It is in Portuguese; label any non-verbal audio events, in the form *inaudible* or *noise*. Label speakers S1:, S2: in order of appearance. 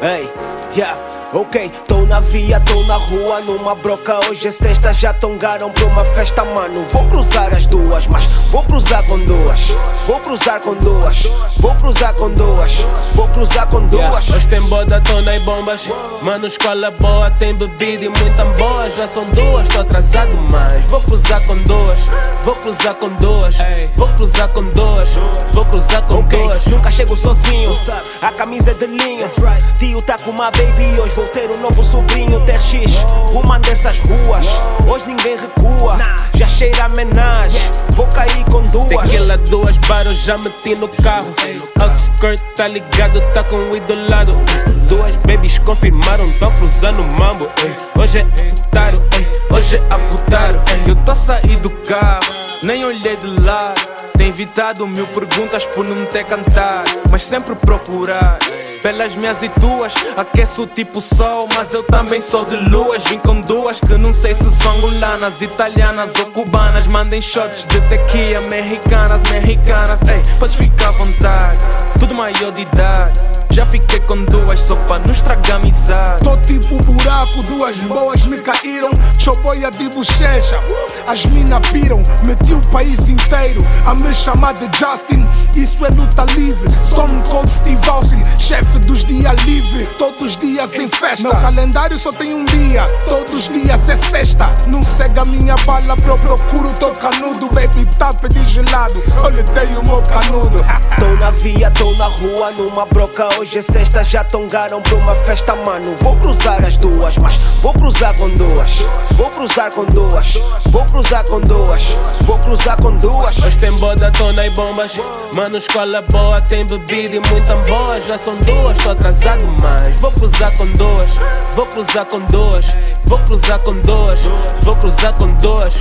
S1: Hey, yeah. Ok, tô na via, tô na rua, numa broca. Hoje é sexta, já tongaram pra uma festa, mano. Vou cruzar as duas, mas vou cruzar com duas. Vou cruzar com duas, vou cruzar com duas, vou cruzar com duas.
S2: Yeah. Hoje tem boda, tona e bombas. Mano, escola boa, tem bebida e muita boa. Já são duas, tô atrasado, mas vou cruzar com duas. Vou cruzar com duas, vou cruzar com duas, vou cruzar com duas.
S1: nunca chego sozinho. A camisa é de linho. Tio tá com uma baby hoje. Vou ter um novo sobrinho. TX, rumando essas ruas. Hoje ninguém recua. Já cheira a menagem. Vou cair com duas.
S2: Tequila, duas baros, já meti no carro. Outskirt, tá ligado, tá com o idolado. Duas babies confirmaram, tão cruzando mambo. Hoje é putaro, hoje é aputaro.
S3: Eu tô sair do carro, nem olhei de lado. Tem evitado mil perguntas por não ter cantar, mas sempre procurar. Pelas minhas e tuas, aqueço tipo sol, mas eu também sou de luas. Vim com duas que não sei se são angolanas, italianas ou cubanas. Mandem shots de tequila, americanas, mexicanas. Ei, podes ficar à vontade, tudo maior de idade. Já fiquei com duas só pra não estragar amizade.
S4: Tô tipo buraco, duas boas me caíram. Choboia de bochecha, as mina piram. Meti o país inteiro a me chamar de Justin. Isso é luta livre. Stone Cold Steve Austin, chefe dos dias livre. Todos os dias em festa. Meu calendário só tem um dia, todos os dias é sexta. Não segue a minha bala, pro procuro teu canudo. Baby, tá de gelado. Olha, dei o meu canudo. *laughs*
S1: Tô na via, tô na rua, numa broca. Hoje é sexta, já tongaram pra uma festa, mano. Vou cruzar as duas, mas vou cruzar com duas. Vou cruzar com duas, vou cruzar com duas, cruzar com duas.
S2: Hoje tem boda, tona e bombas. Mano, escola boa, tem bebida e muita boa. Já são duas, tô atrasado, mas vou cruzar com duas. Vou cruzar com duas, vou cruzar com duas, vou cruzar com duas.